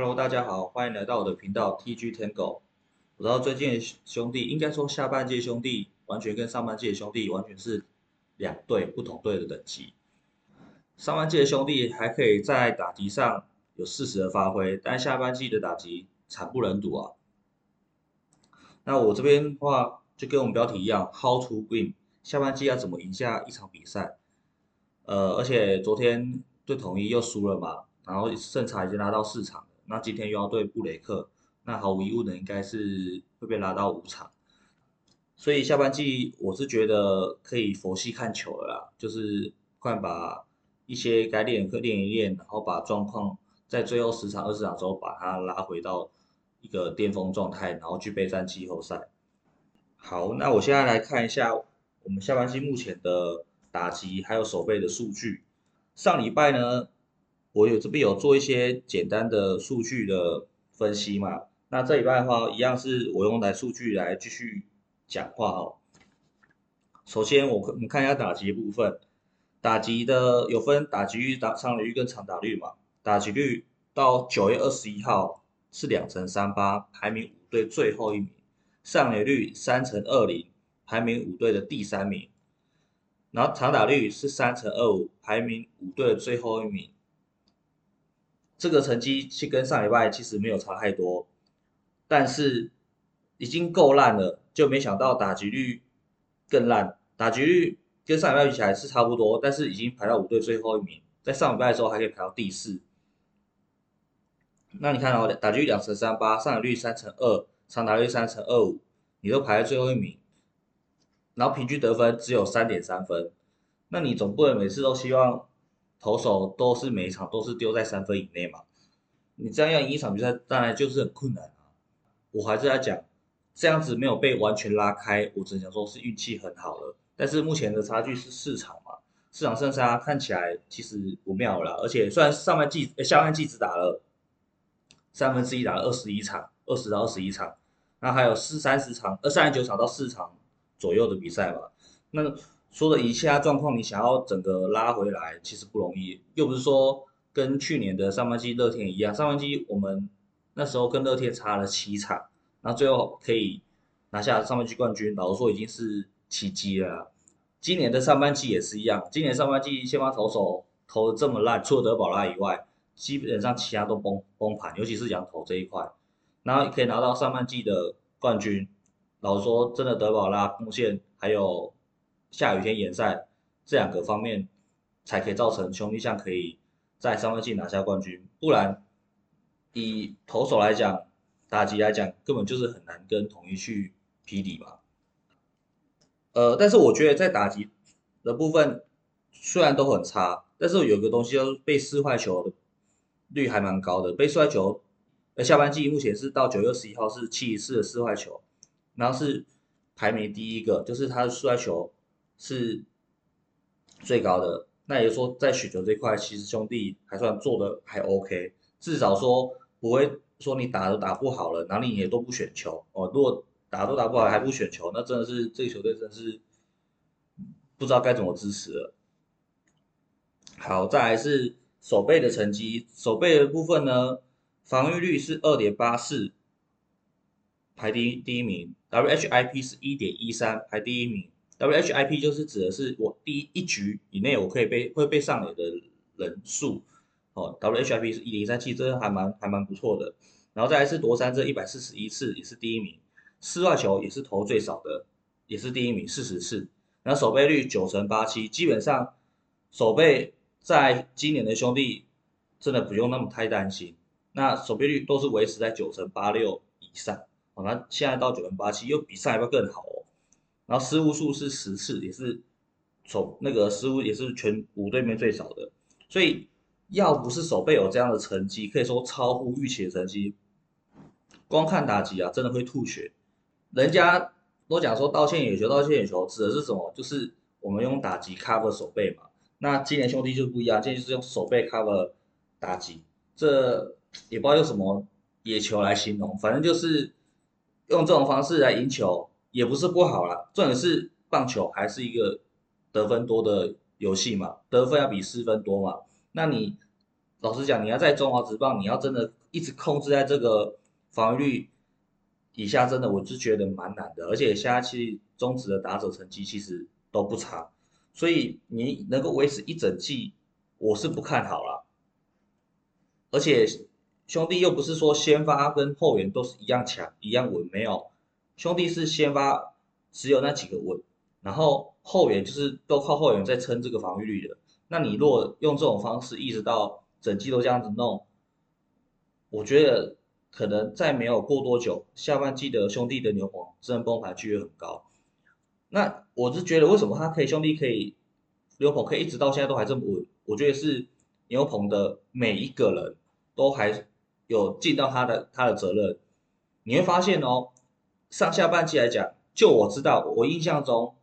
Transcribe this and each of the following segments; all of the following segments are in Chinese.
Hello，大家好，欢迎来到我的频道 TG Tango。我知道最近兄弟，应该说下半届兄弟完全跟上半届兄弟完全是两队不同队的等级。上半届兄弟还可以在打击上有适时的发挥，但下半季的打击惨不忍睹啊。那我这边的话就跟我们标题一样，How to win？下半季要怎么赢下一场比赛？呃，而且昨天对统一又输了嘛，然后胜差已经拉到四场。那今天又要对布雷克，那毫无疑问的应该是会被拉到五场，所以下半季我是觉得可以佛系看球了啦，就是快把一些该练的课练一练，然后把状况在最后十场二十场之后把它拉回到一个巅峰状态，然后去备战季后赛。好，那我现在来看一下我们下半季目前的打击还有守备的数据，上礼拜呢。我有这边有做一些简单的数据的分析嘛，那这一半的话，一样是我用来数据来继续讲话哦。首先，我我们看一下打击部分，打击的有分打击率、打上垒率跟长打率嘛。打击率到九月二十一号是两成三八，排名五队最后一名；上垒率三成二零，排名五队的第三名。然后长打率是三成二五，排名五队的最后一名。这个成绩去跟上礼拜其实没有差太多，但是已经够烂了，就没想到打击率更烂。打击率跟上礼拜比起来是差不多，但是已经排到五队最后一名，在上礼拜的时候还可以排到第四。那你看哦，打击率两成三八，上垒率三成二，长打率三成二五，你都排在最后一名，然后平均得分只有三点三分，那你总不能每次都希望。投手都是每一场都是丢在三分以内嘛？你这样要赢一场比赛，当然就是很困难啊。我还是在讲，这样子没有被完全拉开，我只想说是运气很好了。但是目前的差距是四场嘛，四场胜差看起来其实不妙了。而且虽然上半季、下半季只打了三分之一，打了二十一场，二十到二十一场，那还有四三十场、二三十九场到四场左右的比赛嘛，那。说的以下状况，你想要整个拉回来，其实不容易。又不是说跟去年的上半季乐天一样，上半季我们那时候跟乐天差了七场，然后最后可以拿下上半季冠军，老实说已经是奇迹了。今年的上半季也是一样，今年上半季先发投手投的这么烂，除了德保拉以外，基本上其他都崩崩盘，尤其是羊头这一块，然后可以拿到上半季的冠军，老实说，真的德保拉贡献还有。下雨天延赛这两个方面，才可以造成兄弟象可以在上半季拿下冠军。不然，以投手来讲，打击来讲，根本就是很难跟统一去匹敌嘛。呃，但是我觉得在打击的部分，虽然都很差，但是有一个东西叫被四坏球的率还蛮高的。被四坏球，呃，下半季目前是到九月十一号是七十四的四坏球，然后是排名第一个，就是他的四坏球。是最高的，那也就说，在选球这块，其实兄弟还算做的还 OK，至少说不会说你打都打不好了，哪里也都不选球哦。如果打都打不好还不选球，那真的是这个球队真的是不知道该怎么支持了。好，再来是守备的成绩，守备的部分呢，防御率是二点八四，排第第一名；WHIP 是一点一三，排第一名。WHIP 就是指的是我第一一局以内我可以被会被上垒的人数哦，WHIP 是一零三七，这还蛮还蛮不错的。然后再来是夺三这一百四十一次也是第一名，四外球也是投最少的，也是第一名四十次。然后守备率九成八七，基本上守备在今年的兄弟真的不用那么太担心。那守备率都是维持在九成八六以上，哦，那现在到九成八七又比上一波更好。然后失误数是十次，也是从那个失误也是全五队里面最少的，所以要不是手背有这样的成绩，可以说超乎预期的成绩，光看打击啊，真的会吐血。人家都讲说道歉野球，道歉野球指的是什么？就是我们用打击 cover 手背嘛。那今年兄弟就不一样，今年就是用手背 cover 打击，这也不知道用什么野球来形容，反正就是用这种方式来赢球。也不是不好啦，重点是棒球还是一个得分多的游戏嘛，得分要比失分多嘛。那你老实讲，你要在中华职棒，你要真的一直控制在这个防御率以下，真的我是觉得蛮难的。而且现在其实中职的打者成绩其实都不差，所以你能够维持一整季，我是不看好了。而且兄弟又不是说先发跟后援都是一样强一样稳，没有，兄弟是先发只有那几个稳，然后后援就是都靠后援在撑这个防御率的。那你若用这种方式一直到整季都这样子弄，我觉得可能再没有过多久，下半季的兄弟的牛棚真的崩盘几率很高。那我是觉得为什么他可以兄弟可以牛棚可以一直到现在都还这么稳？我觉得是牛棚的每一个人都还有尽到他的他的责任。你会发现哦，上下半季来讲，就我知道我印象中，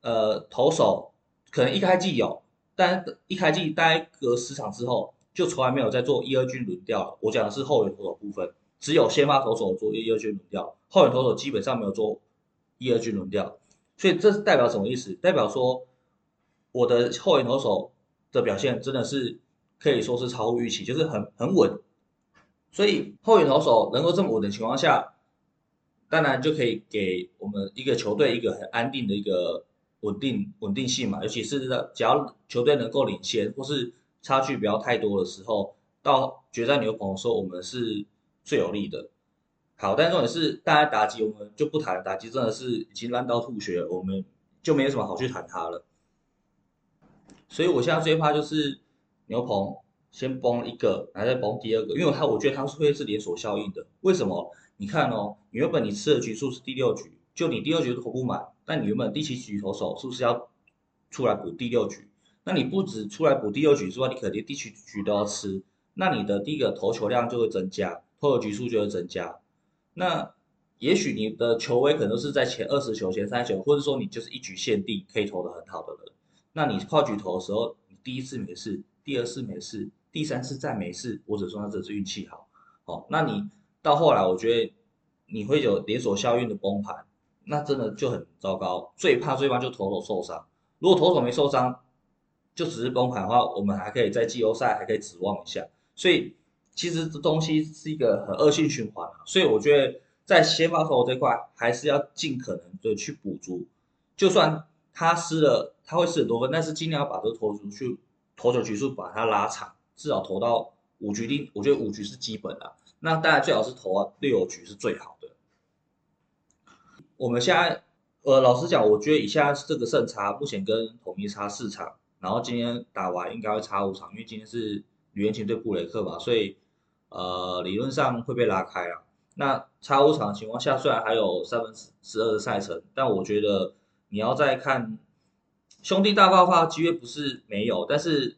呃，投手可能一开季有。但一开季待个十场之后，就从来没有在做一二军轮调了。我讲的是后援投手部分，只有先发投手做一二军轮调，后援投手基本上没有做一二军轮调。所以这是代表什么意思？代表说我的后援投手的表现真的是可以说是超乎预期，就是很很稳。所以后援投手能够这么稳的情况下，当然就可以给我们一个球队一个很安定的一个。稳定稳定性嘛，尤其是只要球队能够领先，或是差距不要太多的时候，到决战牛棚的时候，我们是最有利的。好，但重点是大家打击我们就不谈，打击真的是已经烂到吐血，我们就没有什么好去谈它了。所以我现在最怕就是牛棚先崩一个，然后再崩第二个，因为它我觉得它是会是连锁效应的。为什么？你看哦，原本你吃的局数是第六局，就你第二局投不满。那你原本第七局投手是不是要出来补第六局？那你不止出来补第六局之外，你肯定第七局都要吃。那你的第一个投球量就会增加，投球局数就会增加。那也许你的球威可能是在前二十球、前三十球，或者说你就是一局限定可以投的很好的人。那你跨局投的时候，你第一次没事，第二次没事，第三次再没事，我只说他这是运气好。好，那你到后来，我觉得你会有连锁效应的崩盘。那真的就很糟糕，最怕最怕就投手受伤。如果投手没受伤，就只是崩盘的话，我们还可以在季后赛还可以指望一下。所以其实这东西是一个很恶性循环啊。所以我觉得在先发投这块，还是要尽可能的去补足。就算他失了，他会失很多分，但是尽量把这个投出去，投球局数把它拉长，至少投到五局定。我觉得五局是基本的。那当然最好是投啊六局是最好的。我们现在，呃，老实讲，我觉得以下这个胜差，目前跟统一差四场，然后今天打完应该会差五场，因为今天是吕彦琴对布雷克嘛，所以，呃，理论上会被拉开啊。那差五场的情况下，虽然还有三分之二的赛程，但我觉得你要再看兄弟大爆发机会不是没有，但是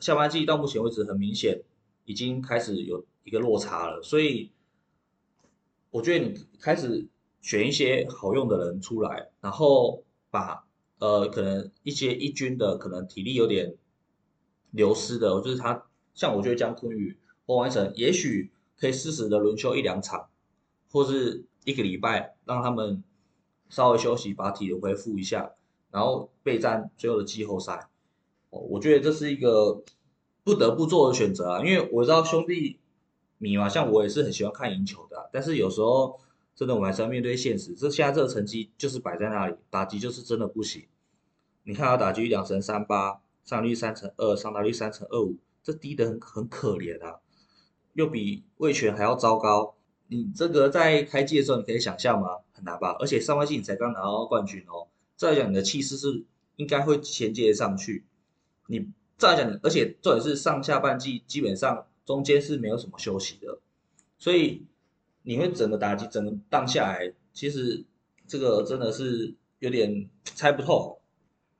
下半季到目前为止很明显已经开始有一个落差了，所以我觉得你开始。选一些好用的人出来，然后把呃可能一些一军的可能体力有点流失的，就是他像我觉得江坤宇、黄完成，也许可以适时的轮休一两场，或是一个礼拜让他们稍微休息，把体力恢复一下，然后备战最后的季后赛。哦，我觉得这是一个不得不做的选择啊，因为我知道兄弟迷嘛，像我也是很喜欢看赢球的，但是有时候。真的，我们还是要面对现实。这现在这个成绩就是摆在那里，打击就是真的不行。你看，他打击两成三八，上率三成二，上打率三成二五，这低的很很可怜啊，又比魏权还要糟糕。你这个在开季的时候，你可以想象吗？很难吧？而且上半季你才刚拿到冠军哦，再讲你的气势是应该会衔接上去。你再讲，而且重点是上下半季基本上中间是没有什么休息的，所以。你会整个打击整个荡下来，其实这个真的是有点猜不透。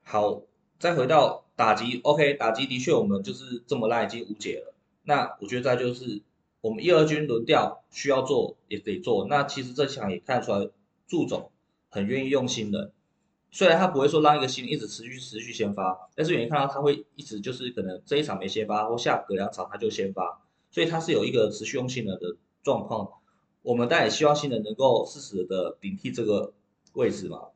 好，再回到打击，OK，打击的确我们就是这么烂，已经无解了。那我觉得再就是我们一二军轮调需要做也得做。那其实这场也看出来，祝总很愿意用心的，虽然他不会说让一个新人一直持续持续先发，但是远看到他会一直就是可能这一场没先发，或下隔两场他就先发，所以他是有一个持续用新人的状况。我们当然也希望新人能够适时的顶替这个位置嘛，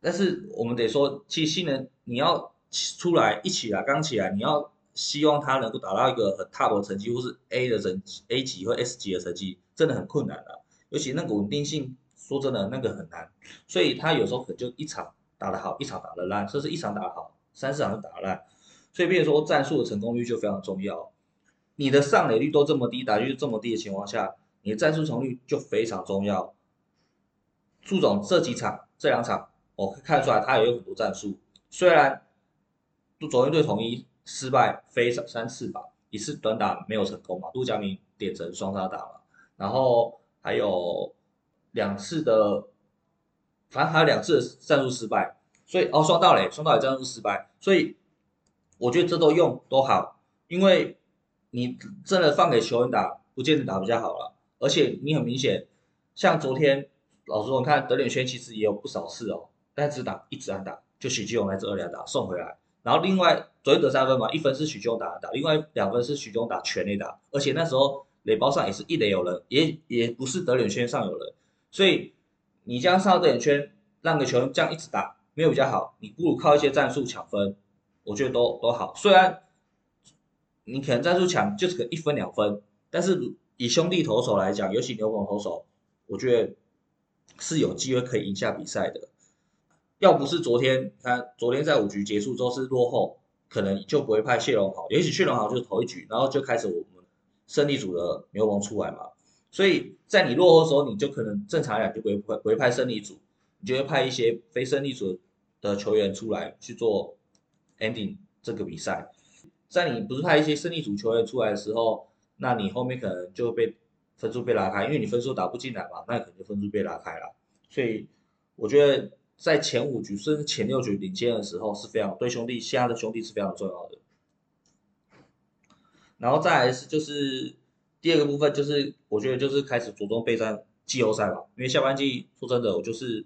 但是我们得说，其实新人你要出来一起来刚起来，你要希望他能够达到一个很 top 的成绩，或是 A 的成 A 级或 S 级的成绩，真的很困难的。尤其那个稳定性，说真的，那个很难。所以他有时候可能就一场打得好，一场打得烂，甚至一场打得好，三四场就打得烂。所以，比如说战术的成功率就非常重要。你的上垒率都这么低，打率这么低的情况下，你的战术成功率就非常重要。朱总这几场、这两场，我看出来他也有很多战术，虽然。左右队统一失败非三三次吧，一次短打没有成功嘛，杜佳明点成双杀打嘛，然后还有两次的，反正还有两次的战术失败，所以哦双道垒双道垒战术失败，所以我觉得这都用都好，因为你真的放给球员打，不见得打比较好了，而且你很明显，像昨天老实说，你看德脸轩其实也有不少次哦，但只打一直按打，就许继勇来这二两打送回来。然后另外昨天得三分嘛，一分是许继勇打打，另外两分是许继勇打全垒打，而且那时候垒包上也是一垒有人，也也不是德脸圈上有人，所以你这样上德脸圈，让个球这样一直打没有比较好，你不如靠一些战术抢分，我觉得都都好。虽然你可能战术抢就是个一分两分，但是以兄弟投手来讲，尤其牛棚投手，我觉得是有机会可以赢下比赛的。要不是昨天，他昨天在五局结束之后是落后，可能就不会派谢龙豪，也许谢龙豪就是头一局，然后就开始我们胜利组的牛王出来嘛。所以在你落后的时候，你就可能正常来讲就不会不会派胜利组，你就会派一些非胜利组的球员出来去做 ending 这个比赛。在你不是派一些胜利组球员出来的时候，那你后面可能就被分数被拉开，因为你分数打不进来嘛，那可能分数被拉开了。所以我觉得。在前五局甚至前六局领先的时候是非常对兄弟现在的兄弟是非常重要的。然后再来是就是第二个部分就是我觉得就是开始着重备战季后赛吧，因为下半季说真的我就是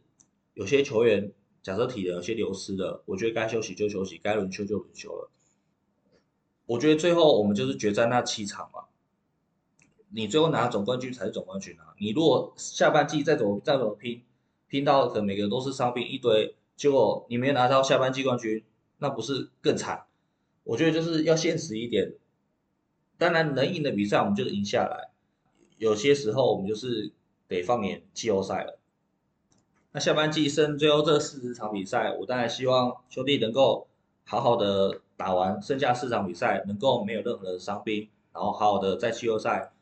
有些球员假设体能有些流失的，我觉得该休息就休息，该轮休就轮休了。我觉得最后我们就是决战那七场嘛，你最后拿总冠军才是总冠军啊！你如果下半季再怎么再怎么拼。拼到可能每个人都是伤病一堆，结果你没有拿到下半季冠军，那不是更惨？我觉得就是要现实一点。当然能赢的比赛我们就赢下来，有些时候我们就是得放眼季后赛了。那下半季剩最后这四十场比赛，我当然希望兄弟能够好好的打完剩下四场比赛，能够没有任何的伤兵，然后好好的在季后赛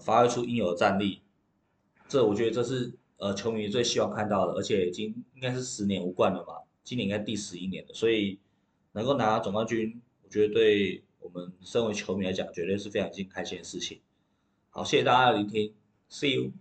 发挥出应有的战力。这我觉得这是。呃，球迷最希望看到的，而且已经应该是十年无冠了嘛，今年应该第十一年了，所以能够拿总冠军，我觉得对我们身为球迷来讲，绝对是非常尽开心的事情。好，谢谢大家的聆听，See you。